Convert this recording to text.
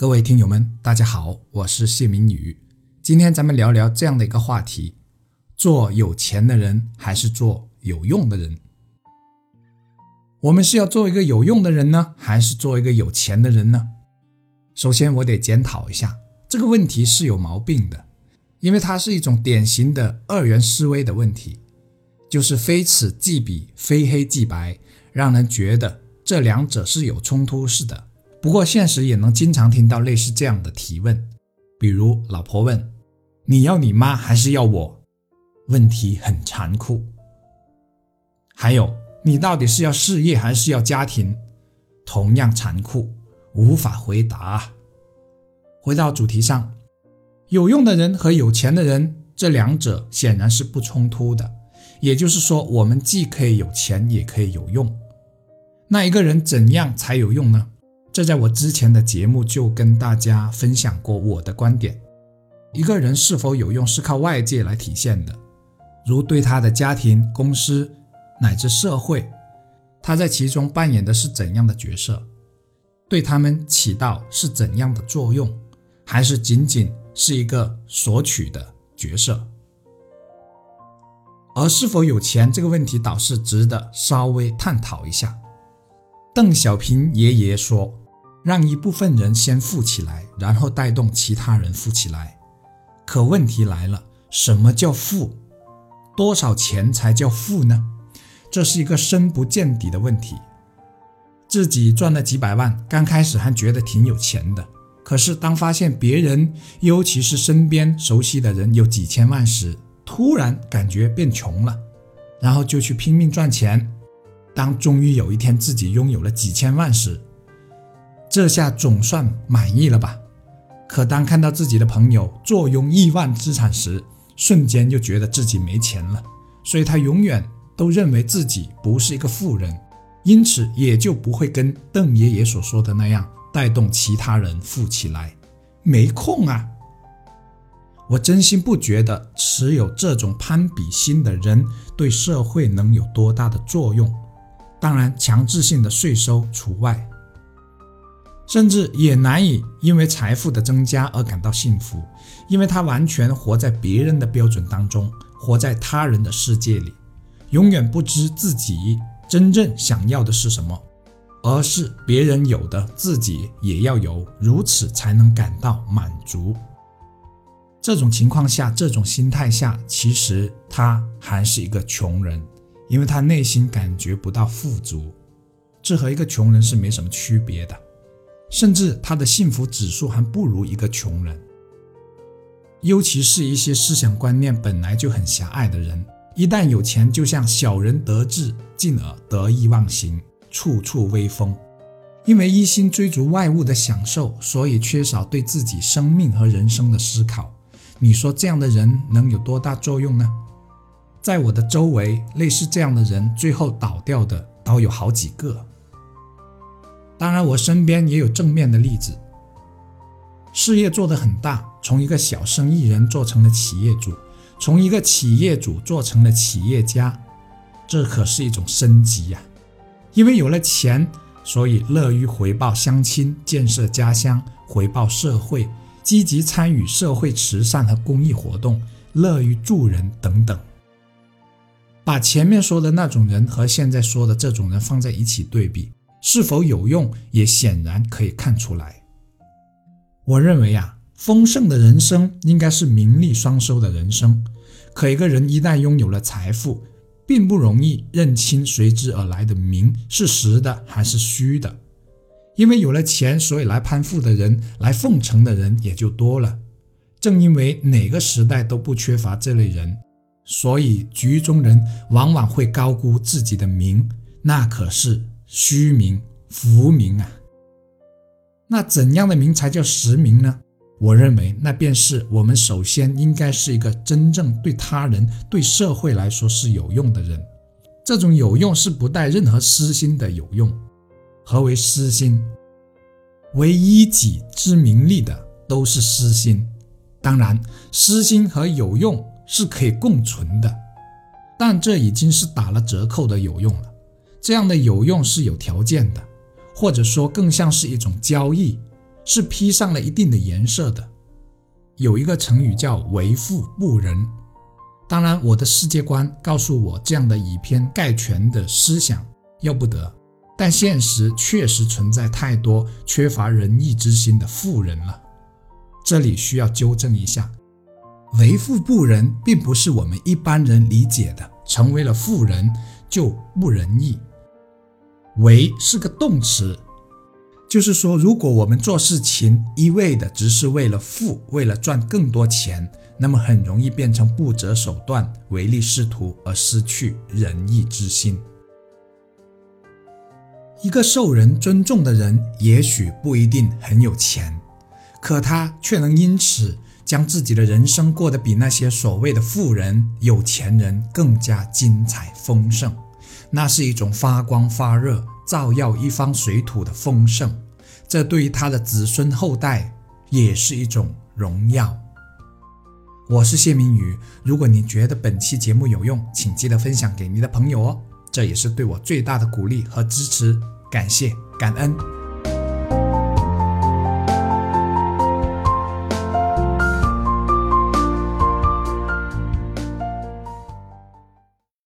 各位听友们，大家好，我是谢明宇。今天咱们聊聊这样的一个话题：做有钱的人还是做有用的人？我们是要做一个有用的人呢，还是做一个有钱的人呢？首先，我得检讨一下这个问题是有毛病的，因为它是一种典型的二元思维的问题，就是非此即彼，非黑即白，让人觉得这两者是有冲突似的。不过，现实也能经常听到类似这样的提问，比如老婆问：“你要你妈还是要我？”问题很残酷。还有，你到底是要事业还是要家庭？同样残酷，无法回答。回到主题上，有用的人和有钱的人，这两者显然是不冲突的。也就是说，我们既可以有钱，也可以有用。那一个人怎样才有用呢？这在我之前的节目就跟大家分享过我的观点：一个人是否有用是靠外界来体现的，如对他的家庭、公司乃至社会，他在其中扮演的是怎样的角色，对他们起到是怎样的作用，还是仅仅是一个索取的角色？而是否有钱这个问题，倒是值得稍微探讨一下。邓小平爷爷说。让一部分人先富起来，然后带动其他人富起来。可问题来了，什么叫富？多少钱才叫富呢？这是一个深不见底的问题。自己赚了几百万，刚开始还觉得挺有钱的。可是当发现别人，尤其是身边熟悉的人有几千万时，突然感觉变穷了，然后就去拼命赚钱。当终于有一天自己拥有了几千万时，这下总算满意了吧？可当看到自己的朋友坐拥亿万资产时，瞬间就觉得自己没钱了。所以他永远都认为自己不是一个富人，因此也就不会跟邓爷爷所说的那样带动其他人富起来。没空啊！我真心不觉得持有这种攀比心的人对社会能有多大的作用。当然，强制性的税收除外。甚至也难以因为财富的增加而感到幸福，因为他完全活在别人的标准当中，活在他人的世界里，永远不知自己真正想要的是什么，而是别人有的自己也要有，如此才能感到满足。这种情况下，这种心态下，其实他还是一个穷人，因为他内心感觉不到富足，这和一个穷人是没什么区别的。甚至他的幸福指数还不如一个穷人，尤其是一些思想观念本来就很狭隘的人，一旦有钱，就像小人得志，进而得意忘形，处处威风。因为一心追逐外物的享受，所以缺少对自己生命和人生的思考。你说这样的人能有多大作用呢？在我的周围，类似这样的人，最后倒掉的倒有好几个。当然，我身边也有正面的例子，事业做得很大，从一个小生意人做成了企业主，从一个企业主做成了企业家，这可是一种升级呀！因为有了钱，所以乐于回报乡亲、建设家乡、回报社会、积极参与社会慈善和公益活动、乐于助人等等。把前面说的那种人和现在说的这种人放在一起对比。是否有用，也显然可以看出来。我认为呀，丰盛的人生应该是名利双收的人生。可一个人一旦拥有了财富，并不容易认清随之而来的名是实的还是虚的。因为有了钱，所以来攀附的人、来奉承的人也就多了。正因为哪个时代都不缺乏这类人，所以局中人往往会高估自己的名，那可是。虚名、浮名啊，那怎样的名才叫实名呢？我认为，那便是我们首先应该是一个真正对他人、对社会来说是有用的人。这种有用是不带任何私心的有用。何为私心？为一己之名利的都是私心。当然，私心和有用是可以共存的，但这已经是打了折扣的有用了。这样的有用是有条件的，或者说更像是一种交易，是披上了一定的颜色的。有一个成语叫“为富不仁”，当然，我的世界观告诉我，这样的以偏概全的思想要不得。但现实确实存在太多缺乏仁义之心的富人了，这里需要纠正一下：“为富不仁”并不是我们一般人理解的，成为了富人就不仁义。“为”是个动词。就是说，如果我们做事情一味的只是为了富，为了赚更多钱，那么很容易变成不择手段、唯利是图，而失去仁义之心。一个受人尊重的人，也许不一定很有钱，可他却能因此将自己的人生过得比那些所谓的富人、有钱人更加精彩丰盛。那是一种发光发热。照耀一方水土的丰盛，这对于他的子孙后代也是一种荣耀。我是谢明宇，如果你觉得本期节目有用，请记得分享给你的朋友哦，这也是对我最大的鼓励和支持，感谢感恩。